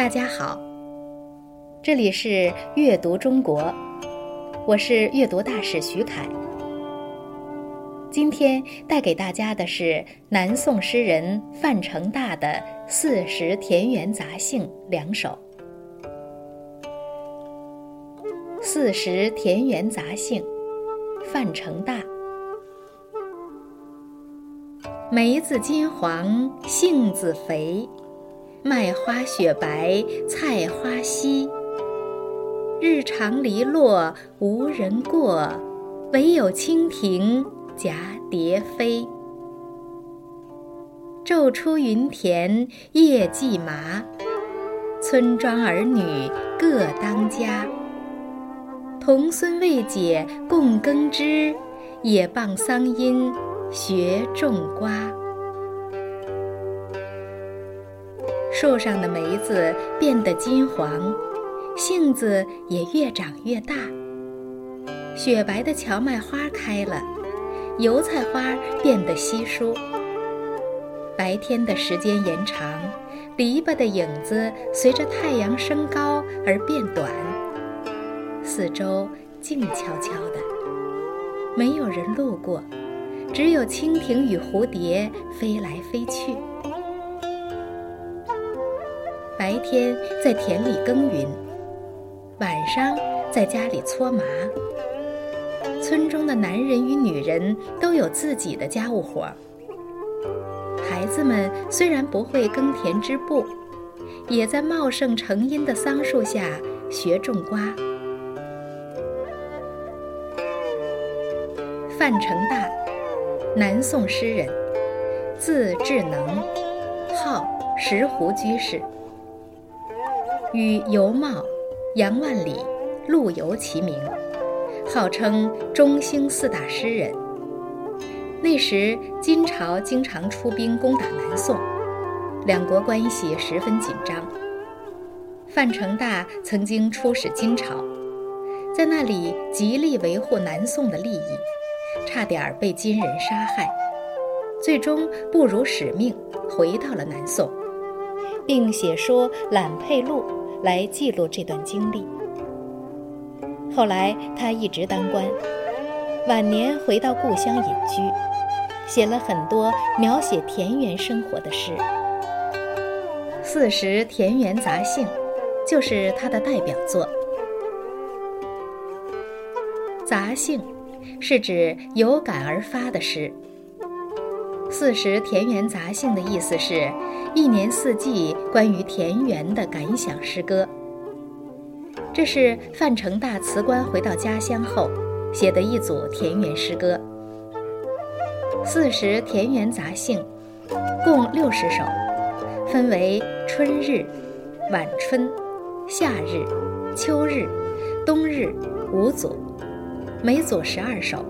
大家好，这里是阅读中国，我是阅读大使徐凯。今天带给大家的是南宋诗人范成大的《四时田园杂兴》两首。《四时田园杂兴》，范成大。梅子金黄，杏子肥，麦花雪白，菜花稀。日长篱落无人过，惟有蜻蜓蛱蝶飞。昼出耘田夜绩麻，村庄儿女各当家。童孙未解供耕织，也傍桑阴学种瓜。树上的梅子变得金黄，杏子也越长越大。雪白的荞麦花开了，油菜花变得稀疏。白天的时间延长，篱笆的影子随着太阳升高而变短。四周静悄悄的，没有人路过，只有蜻蜓与蝴蝶飞来飞去。天在田里耕耘，晚上在家里搓麻。村中的男人与女人都有自己的家务活儿。孩子们虽然不会耕田织布，也在茂盛成荫的桑树下学种瓜。范成大，南宋诗人，字智能，号石湖居士，与尤袤、杨万里、陆游齐名，号称中兴四大诗人。那时金朝经常出兵攻打南宋，两国关系十分紧张。范成大曾经出使金朝，在那里极力维护南宋的利益。差点被金人杀害，最终不辱使命，回到了南宋，并写说《揽佩录》来记录这段经历。后来他一直当官，晚年回到故乡隐居，写了很多描写田园生活的诗，《四时田园杂兴》就是他的代表作，《杂兴》。是指有感而发的诗。四时田园杂兴的意思是，一年四季关于田园的感想诗歌。这是范成大辞官回到家乡后写的一组田园诗歌。四时田园杂兴，共六十首，分为春日、晚春、夏日、秋日、冬日五组。每组十二首。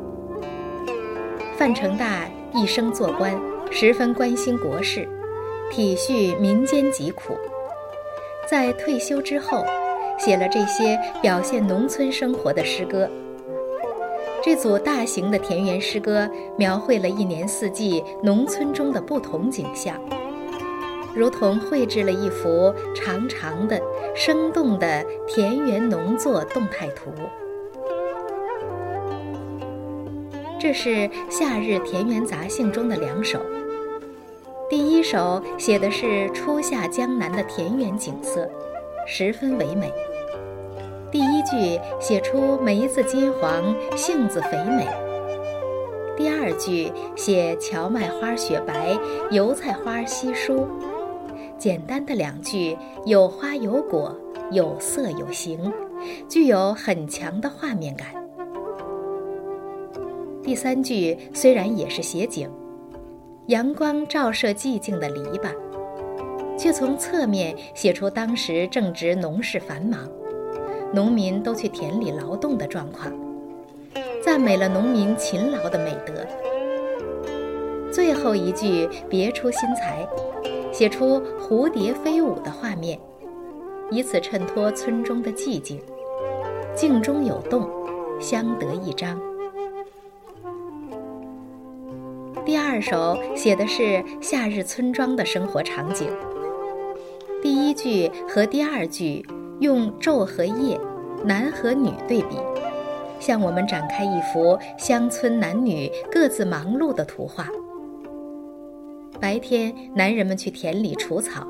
范成大一生做官，十分关心国事，体恤民间疾苦。在退休之后，写了这些表现农村生活的诗歌。这组大型的田园诗歌，描绘了一年四季农村中的不同景象，如同绘制了一幅长长的、生动的田园农作动态图。这是《夏日田园杂兴》中的两首。第一首写的是初夏江南的田园景色，十分唯美。第一句写出梅子金黄，杏子肥美。第二句写荞麦花雪白，油菜花稀疏。简单的两句，有花有果，有色有形，具有很强的画面感。第三句虽然也是写景，阳光照射寂静的篱笆，却从侧面写出当时正值农事繁忙，农民都去田里劳动的状况，赞美了农民勤劳的美德。最后一句别出心裁，写出蝴蝶飞舞的画面，以此衬托村中的寂静，静中有动，相得益彰。第二首写的是夏日村庄的生活场景，第一句和第二句用昼和夜、男和女对比，向我们展开一幅乡村男女各自忙碌的图画。白天，男人们去田里除草；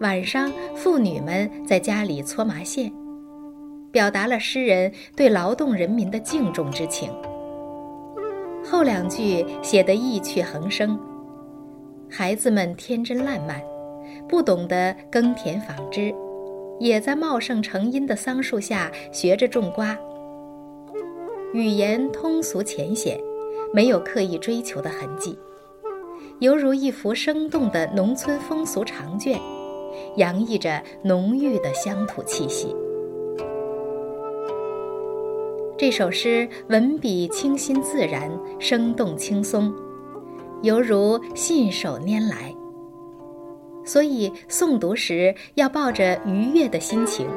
晚上，妇女们在家里搓麻线，表达了诗人对劳动人民的敬重之情。后两句写得意趣横生，孩子们天真烂漫。不懂得耕田纺织，也在茂盛成荫的桑树下学着种瓜。语言通俗浅显，没有刻意追求的痕迹，犹如一幅生动的农村风俗长卷，洋溢着浓郁的乡土气息。这首诗文笔清新自然，生动轻松，犹如信手拈来。所以诵读时要抱着愉悦的心情，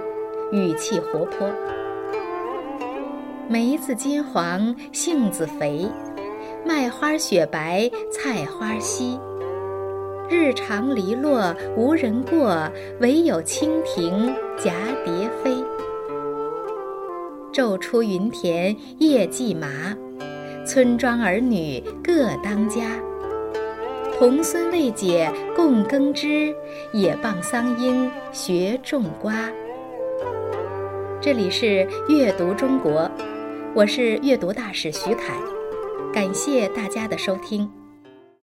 语气活泼。梅子金黄，杏子肥，麦花雪白，菜花稀。日长篱落无人过，惟有蜻蜓蛱蝶飞。昼出耘田夜绩麻，村庄儿女各当家。童孙未解供耕织，也傍桑阴学种瓜。这里是阅读中国，我是阅读大使徐凯，感谢大家的收听。